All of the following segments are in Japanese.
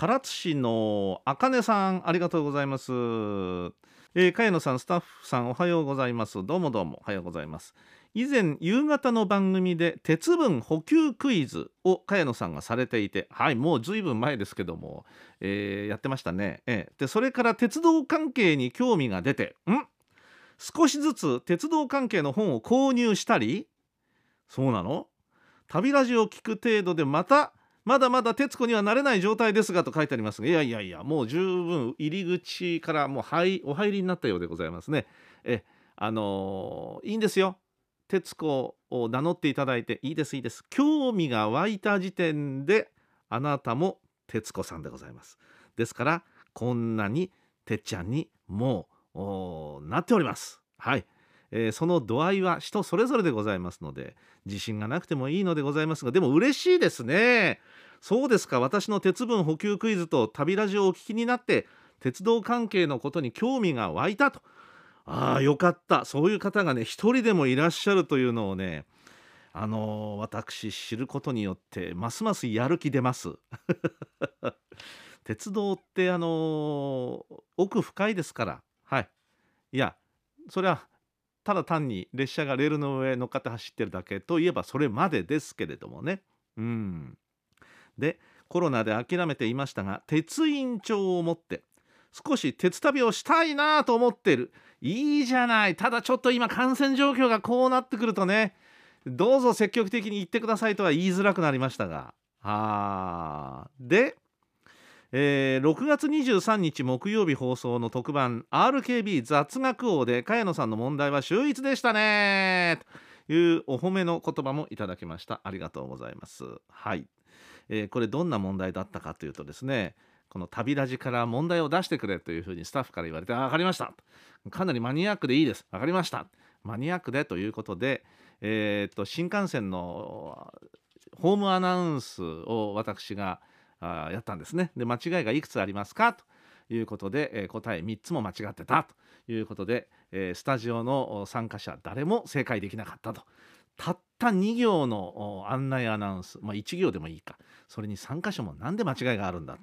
唐津市のあかねさんありがとうございます、えー、茅野さんスタッフさんおはようございます。どうもどうもおはようございます。以前夕方の番組で鉄分補給クイズを茅野さんがされていてはいもうずいぶん前ですけども、えー、やってましたね、えー、でそれから鉄道関係に興味が出てん？少しずつ鉄道関係の本を購入したりそうなの？旅ラジオを聞く程度でまたまだまだ徹子にはなれない状態ですがと書いてありますがいやいやいやもう十分入り口からもう入お入りになったようでございますね。えあのー、いいんですよ。徹子を名乗っていただいていいですいいです。興味が湧いた時点であなたも徹子さんでございます。ですからこんなにてっちゃんにもうなっております。はい。えー、その度合いは人それぞれでございますので自信がなくてもいいのでございますがでも嬉しいですね。そうですか。私の鉄分補給クイズと旅ラジオをお聞きになって鉄道関係のことに興味が湧いたと。ああよかった。そういう方がね一人でもいらっしゃるというのをねあのー、私知ることによってますますやる気出ます。鉄道ってあのー、奥深いですから。はい。いやそれはただ単に列車がレールの上乗っかって走ってるだけといえばそれまでですけれどもね。うん。でコロナで諦めていましたが鉄印帳を持って少し鉄旅をしたいなと思ってる。いいじゃない。ただちょっと今感染状況がこうなってくるとねどうぞ積極的に言ってくださいとは言いづらくなりましたが。あでえー、6月23日木曜日放送の特番 RKB 雑学王で茅野さんの問題は秀逸でしたね。というお褒めの言葉もいただきました。ありがとうございます。はい、えー、これどんな問題だったかというとですねこの旅ラジから問題を出してくれというふうにスタッフから言われてあ分かりました。かなりマニアックでいいです。分かりました。マニアックでということで、えー、っと新幹線のホームアナウンスを私があやったんですね。で間違いがいくつありますか？ということで、えー、答え3つも間違ってたということで、えー、スタジオの参加者誰も正解できなかったと。たった2行の案内アナウンス、まあ、1行でもいいか。それに3箇所も何で間違いがあるんだと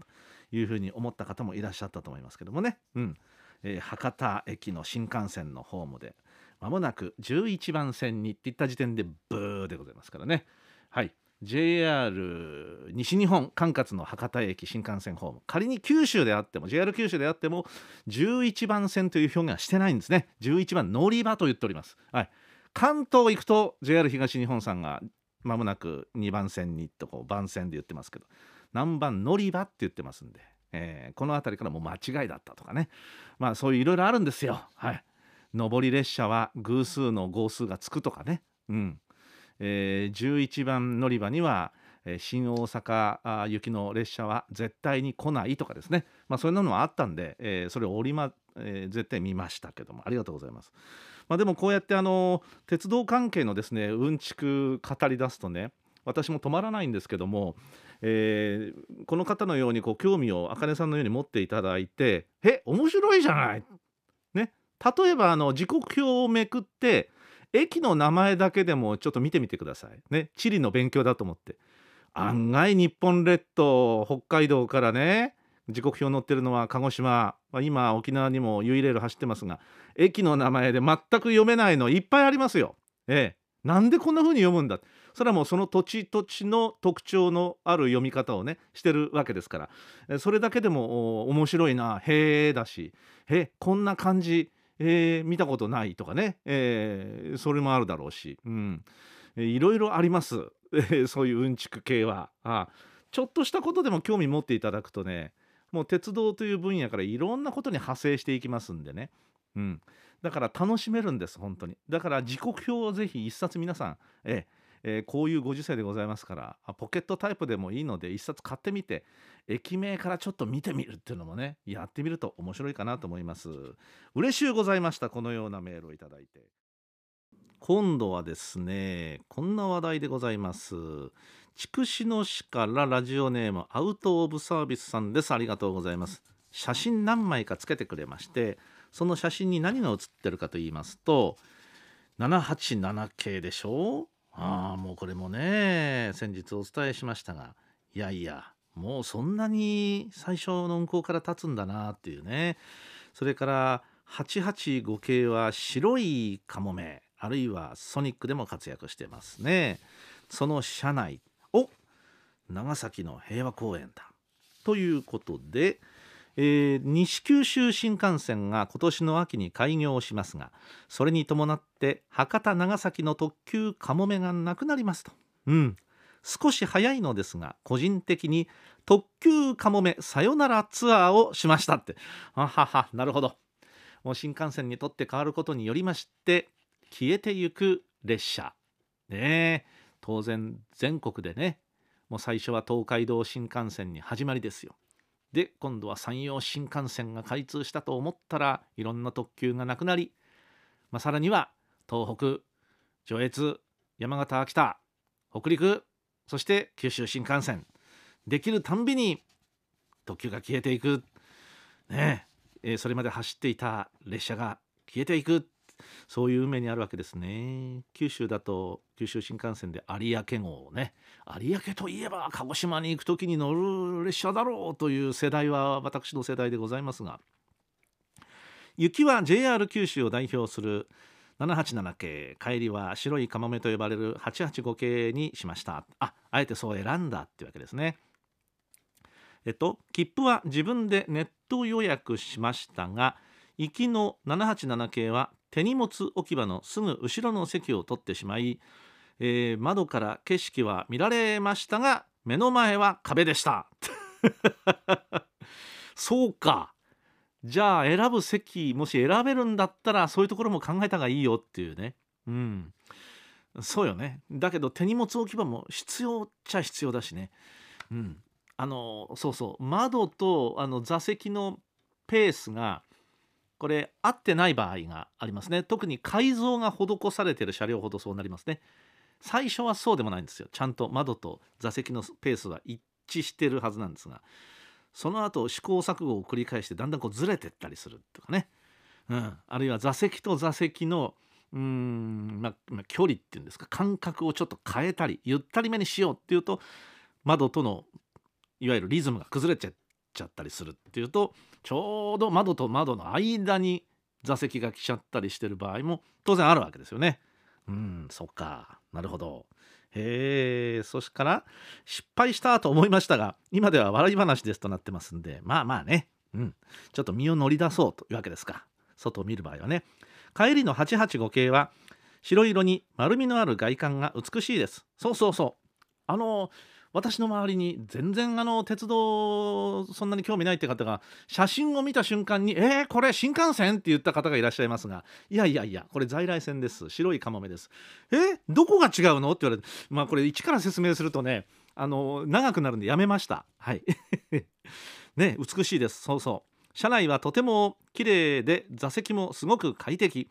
いうふうに思った方もいらっしゃったと思いますけどもね、うん。えー、博多駅の新幹線のホームでまもなく11番線にって言った時点でブーでございますからね。はい。JR 西日本管轄の博多駅新幹線ホーム。仮に九州であっても JR 九州であっても11番線という表現はしてないんですね。11番乗り場と言っております、はい、関東行くと JR 東日本さんがまもなく2番線にとこう番線で言ってますけど何番乗り場って言ってますんで、えー、この辺りからもう間違いだったとかね。まあそういういろいろあるんですよ。はい。上り列車は偶数の号数がつくとかね。うん。えー、11番乗り場には、新大阪行きの列車は絶対に来ないとかですね、まあ、そういうのもあったんで、えー、それを折りま、えー、絶対見ましたけども。ありがとうございます。まあ、でもこうやってあの鉄道関係のですねうんちく語り出すとね私も止まらないんですけども、えー、この方のようにこう興味を茜さんのように持っていただいて「え面白いじゃない!」ね。例えばあの時刻表をめくって駅の名前だけでもちょっと見てみてください。ね。地理の勉強だと思って。案外日本列島北海道からね。時刻表載ってるのは鹿児島、まあ、今沖縄にもユイレール走ってますが駅の名前で全く読めないのいっぱいありますよ。ええ、なんでこんな風に読むんだ？それはもうその土地土地の特徴のある読み方をねしてるわけですから。それだけでも面白いな。へえだし。へこんな感じ。えー、見たことないとかね、えー、それもあるだろうし、うん、いろいろあります、そういううんちく系は。あ。ちょっとしたことでも興味持っていただくとねもう鉄道という分野からいろんなことに派生していきますんでね、うん、だから楽しめるんです本当に。だから時刻表をぜひ一冊皆さん、ええーこういうご時世でございますからポケットタイプでもいいので一冊買ってみて駅名からちょっと見てみるっていうのもねやってみると面白いかなと思います。嬉しゅうございましたこのようなメールをいただいて。今度はですねこんな話題でございます。筑紫野市からラジオネームアウト・オブ・サービスさんです。ありがとうございます。写真何枚かつけてくれましてその写真に何が写ってるかと言いますと787系でしょ？ああもうこれもね先日お伝えしましたがいやいやもうそんなに最初の運行から経つんだなっていうね。それから885系は白いカモメあるいはソニックでも活躍してますね。その車内お長崎の平和公園だ。ということで、えー西九州新幹線が今年の秋に開業しますがそれに伴って博多長崎の特急かもめがなくなりますと。うん。少し早いのですが個人的に特急かもめさよならツアーをしましたって。あははなるほど。もう新幹線にとって変わることによりまして消えてゆく列車。ねえ。当然全国でねもう最初は東海道新幹線に始まりですよ。で今度は山陽新幹線が開通したと思ったらいろんな特急がなくなり、まあ、さらには東北上越山形秋田北陸そして九州新幹線できるたんびに特急が消えていく。ねええーそれまで走っていた列車が消えていく。そういう運にあるわけですね。九州だと九州新幹線で有明号をね有明といえば鹿児島に行く時に乗る列車だろうという世代は私の世代でございますが雪は JR 九州を代表する787系帰りは白いカモメと呼ばれる885系にしました。ああえてそう選んだっていうわけですね。えっと切符は自分でネット予約しましたが行きの787系は手荷物置き場のすぐ後ろの席を取ってしまい、えー窓から景色は見られましたが目の前は壁でした。そうか。じゃあ選ぶ席もし選べるんだったらそういうところも考えた方がいいよっていうね。うん。そうよね。だけど手荷物置き場も必要っちゃ必要だしね。うん。あのそうそう。窓とあの座席のペースがこれ合ってない場合がありますね。特に改造が施されている車両ほどそうなりますね。最初はそうでもないんですよ。ちゃんと窓と座席のペースは一致してるはずなんですがその後試行錯誤を繰り返してだんだんこうずれてったりするとかね、うん、あるいは座席と座席のうん、まあまあ距離っていうんですか。間隔をちょっと変えたりゆったりめにしようっていうと窓とのいわゆるリズムが崩れちゃったりするっていうとちょうど窓と窓の間に座席が来ちゃったりしてる場合も当然あるわけですよね。うんそっか。なるほど。へえそしから失敗したと思いましたが今では笑い話ですとなってますんでまあまあね、うん、ちょっと身を乗り出そうというわけですか。外を見る場合はね。帰りの885系は白色に丸みのある外観が美しいです。そうそうそう。あの私の周りに全然あの鉄道そんなに興味ないって方が写真を見た瞬間に「えー、これ新幹線?」って言った方がいらっしゃいますがいやいやいやこれ在来線です。白いカモメです。えどこが違うの？って言われてまあこれ一から説明するとねあの長くなるんでやめました。はい。ね美しいです。そうそう。車内はとても綺麗で座席もすごく快適。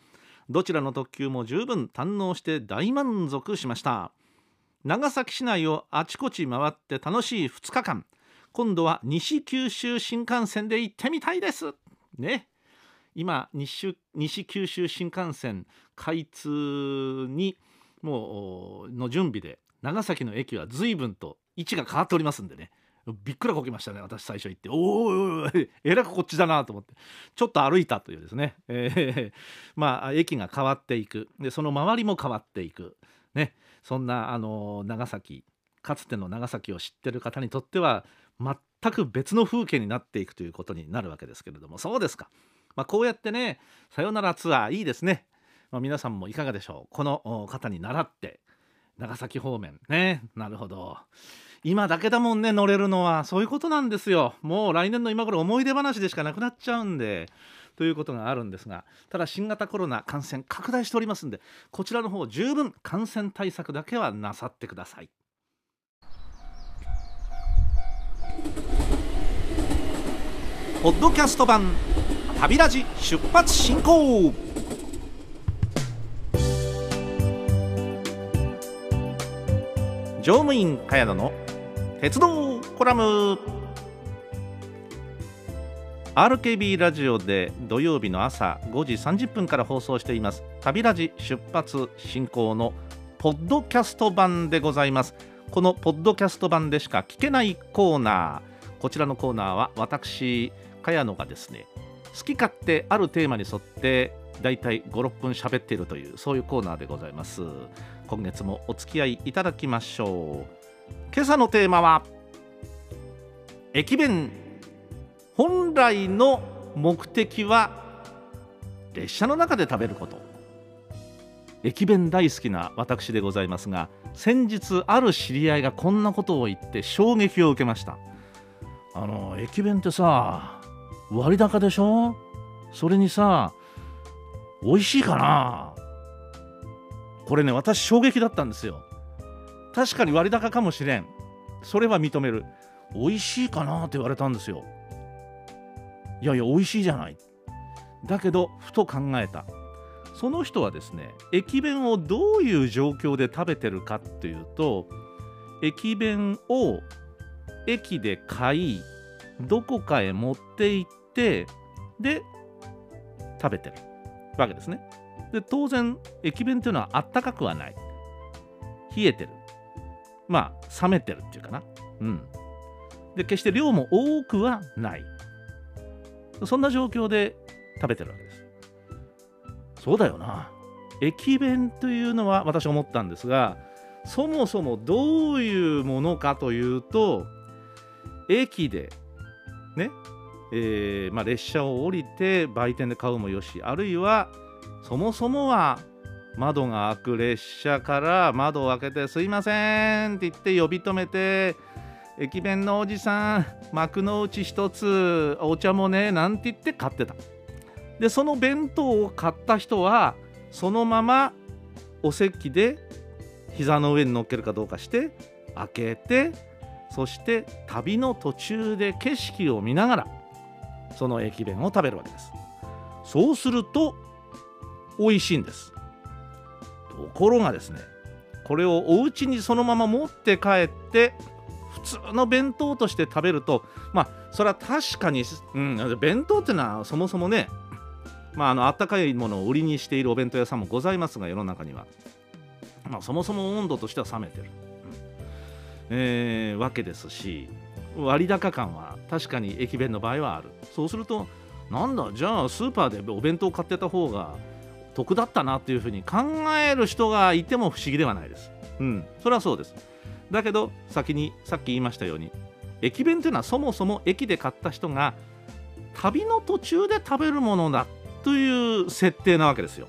どちらの特急も十分堪能して大満足しました。長崎市内をあちこち回って楽しい2日間。今度は西九州新幹線で行ってみたいです。ね。今西九州新幹線開通にもうの準備で長崎の駅は随分と位置が変わっておりますんでね。びっくらこきましたね。私最初行って。おーおおいおい。えらくこっちだなと思って。ちょっと歩いたというですね、えーまあ駅が変わっていく。でその周りも変わっていく。ね。そんなあの長崎かつての長崎を知ってる方にとっては全く別の風景になっていくということになるわけですけれどもそうですか、まあ、こうやってねさよならツアーいいですね、まあ、皆さんもいかがでしょう。この方に倣って長崎方面。ねなるほど。今だけだもんね乗れるのは。そういうことなんですよ。もう来年の今頃思い出話でしかなくなっちゃうんで。ということがあるんですがただ新型コロナ感染拡大しておりますんでこちらの方十分感染対策だけはなさってください。ポッドキャスト版旅ラジ出発進行。乗務員茅野の鉄道コラム。RKB ラジオで土曜日の朝5時30分から放送しています。旅ラジ出発進行のポッドキャスト版でございます。このポッドキャスト版でしか聞けないコーナー。こちらのコーナーは私茅野がですね好き勝手あるテーマに沿ってだいたい56分喋っているというそういうコーナーでございます。今月もお付き合いいただきましょう。今朝のテーマは駅弁。本来の目的は列車の中で食べること。駅弁大好きな私でございますが先日ある知り合いがこんなことを言って衝撃を受けました。あの駅弁ってさ割高でしょ？それにさ美味しいかな？これね私衝撃だったんですよ。確かに割高かもしれん。それは認める。美味しいかな？って言われたんですよ。いやいや美味しいじゃない。だけどふと考えた。その人はですね駅弁をどういう状況で食べてるかっていうと駅弁を駅で買いどこかへ持って行ってで食べてる。わけですね。で当然駅弁っていうのはあったかくはない。冷えてる。まあ冷めてるっていうかな。うん。で決して量も多くはない。そんな状況で食べてるわけです。そうだよな。駅弁というのは私思ったんですがそもそもどういうものかというと駅でね、えーまあ、列車を降りて売店で買うもよしあるいはそもそもは窓が開く列車から窓を開けて「すいません」って言って呼び止めて「駅弁のおじさん幕の内一つお茶もね」なんて言って買ってた。でその弁当を買った人はそのままお席で膝の上に乗っけるかどうかして開けてそして旅の途中で景色を見ながらその駅弁を食べるわけです。そうすると美味しいんです。ところがですねこれをお家にそのまま持って帰って通の弁当として食べるとまあそれは確かに、うん、弁当っていうのはそもそもねまああの温かいものを売りにしているお弁当屋さんもございますが世の中には、まあ、そもそも温度としては冷めてる、えー、わけですし割高感は確かに駅弁の場合はある。そうするとなんだじゃあスーパーでお弁当を買ってた方が得だったなっていうふうに考える人がいても不思議ではないです。うん、それはそうです。だけど先にさっき言いましたように駅弁というのはそもそも駅で買った人が旅の途中で食べるものだという設定なわけですよ。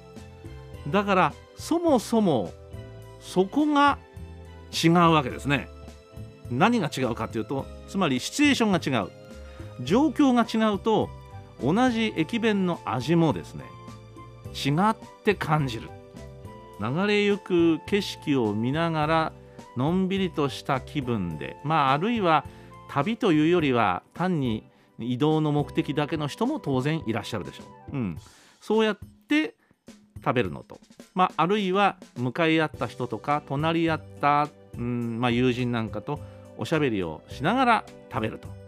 だからそもそもそこが違うわけですね。何が違うかというとつまりシチュエーションが違う状況が違うと同じ駅弁の味もですね違って感じる流れゆく景色を見ながらのんびりとした気分でまああるいは旅というよりは単に移動の目的だけの人も当然いらっしゃるでしょう、うん、そうやって食べるのと、まあ、あるいは向かい合った人とか隣り合った、うんまあ、友人なんかとおしゃべりをしながら食べると。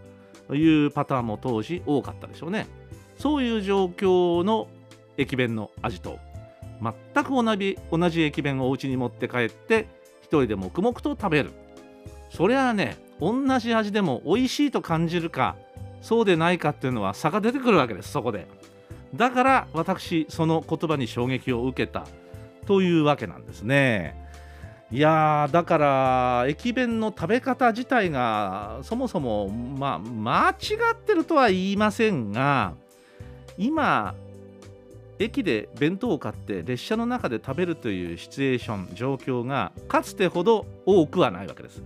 いうパターンも当時多かったでしょうね。そういう状況の駅弁の味と全く同じ同じ駅弁をお家に持って帰って一人で黙々と食べる。そりゃあね同じ味でも美味しいと感じるかそうでないかっていうのは差が出てくるわけですそこで。だから私その言葉に衝撃を受けたというわけなんですね。いやだから駅弁の食べ方自体がそもそもまあ間違ってるとは言いませんが今駅で弁当を買って列車の中で食べるというシチュエーション状況がかつてほど多くはないわけです。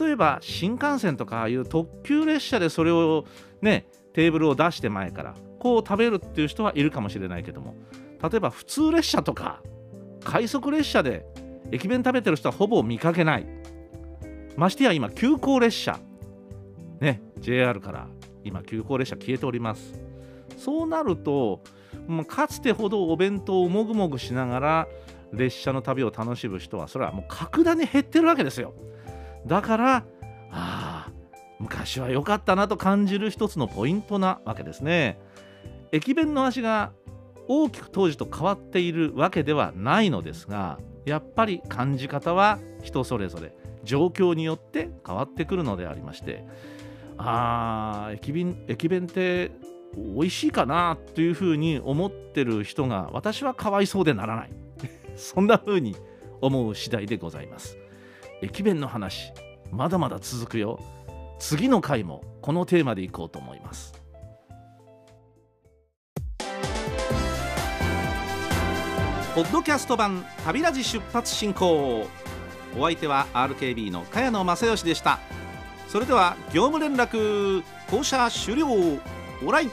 例えば新幹線とかああいう特急列車でそれをねテーブルを出して前からこう食べるっていう人はいるかもしれないけども例えば普通列車とか快速列車で駅弁食べてる人はほぼ見かけない。ましてや今急行列車。ね JR から今急行列車消えております。そうなるとかつてほどお弁当をもぐもぐしながら列車の旅を楽しむ人はそれはもう格段に減ってるわけですよ。だからああ昔は良かったなと感じる一つのポイントなわけですね。駅弁の味が大きく当時と変わっているわけではないのですがやっぱり感じ方は人それぞれ状況によって変わってくるのでありましてあ駅弁駅弁って美味しいかなというふうに思ってる人が私はかわいそうでならない。そんなふうに思う次第でございます。駅弁の話まだまだ続くよ。次の回もこのテーマでいこうと思います。ポッドキャスト版旅ラジ出発進行。お相手は RKB の茅野正義でした。それでは業務連絡降車終了。オライ